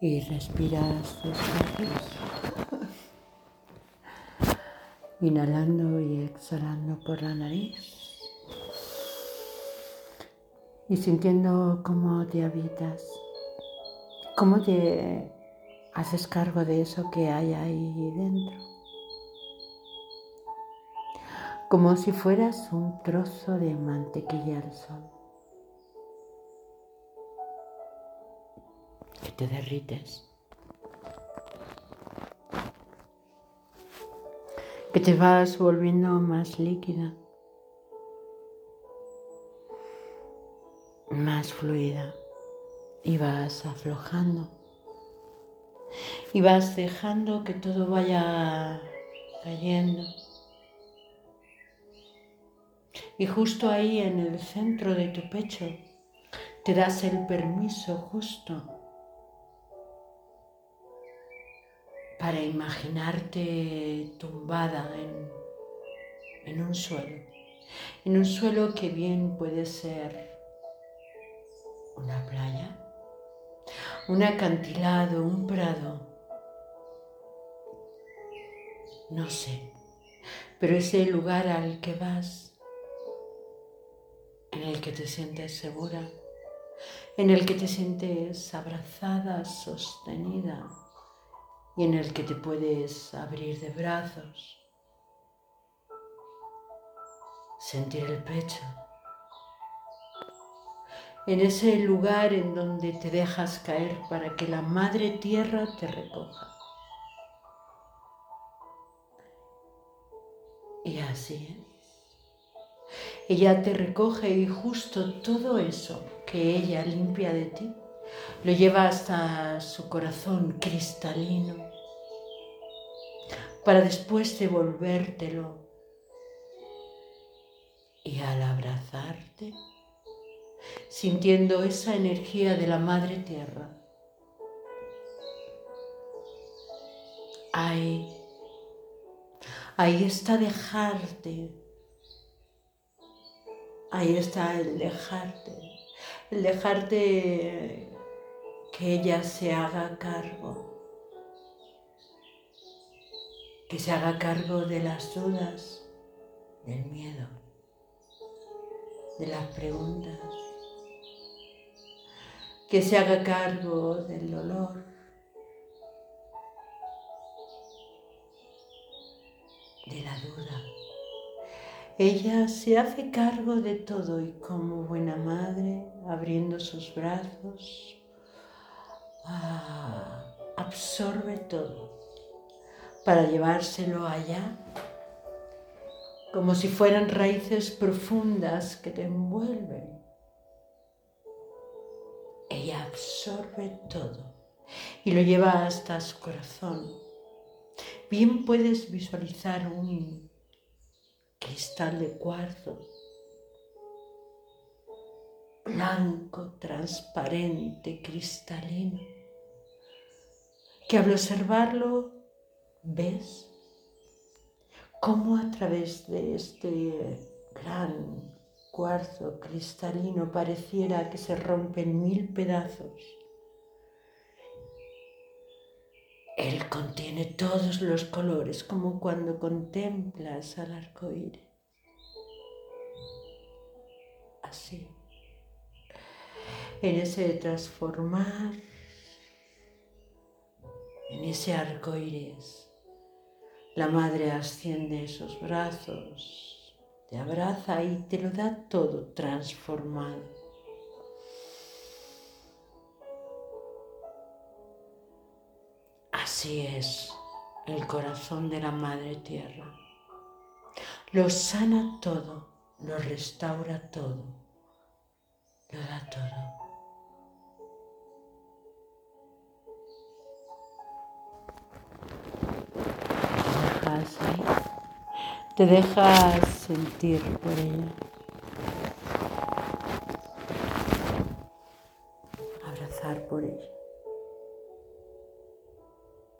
y respiras despacio, inhalando y exhalando por la nariz. Y sintiendo cómo te habitas, cómo te haces cargo de eso que hay ahí dentro, como si fueras un trozo de mantequilla al sol. Te derrites, que te vas volviendo más líquida, más fluida y vas aflojando y vas dejando que todo vaya cayendo. Y justo ahí en el centro de tu pecho te das el permiso justo para imaginarte tumbada en, en un suelo, en un suelo que bien puede ser una playa, un acantilado, un prado, no sé, pero ese lugar al que vas, en el que te sientes segura, en el que te sientes abrazada, sostenida, y en el que te puedes abrir de brazos, sentir el pecho, en ese lugar en donde te dejas caer para que la madre tierra te recoja. Y así es. Ella te recoge y justo todo eso que ella limpia de ti lo lleva hasta su corazón cristalino para después devolvértelo. Y al abrazarte, sintiendo esa energía de la Madre Tierra, ahí, ahí está dejarte, ahí está el dejarte, el dejarte que ella se haga cargo, que se haga cargo de las dudas, del miedo, de las preguntas, que se haga cargo del dolor, de la duda. Ella se hace cargo de todo y como buena madre, abriendo sus brazos, absorbe todo para llevárselo allá, como si fueran raíces profundas que te envuelven. Ella absorbe todo y lo lleva hasta su corazón. Bien puedes visualizar un cristal de cuarzo blanco, transparente, cristalino que al observarlo ves cómo a través de este gran cuarzo cristalino pareciera que se rompen mil pedazos. Él contiene todos los colores como cuando contemplas al arco iris. Así, en ese transformar ese arco iris. La madre asciende esos brazos, te abraza y te lo da todo transformado. Así es el corazón de la Madre Tierra. Lo sana todo, lo restaura todo, lo da todo. Te dejas sentir por ella.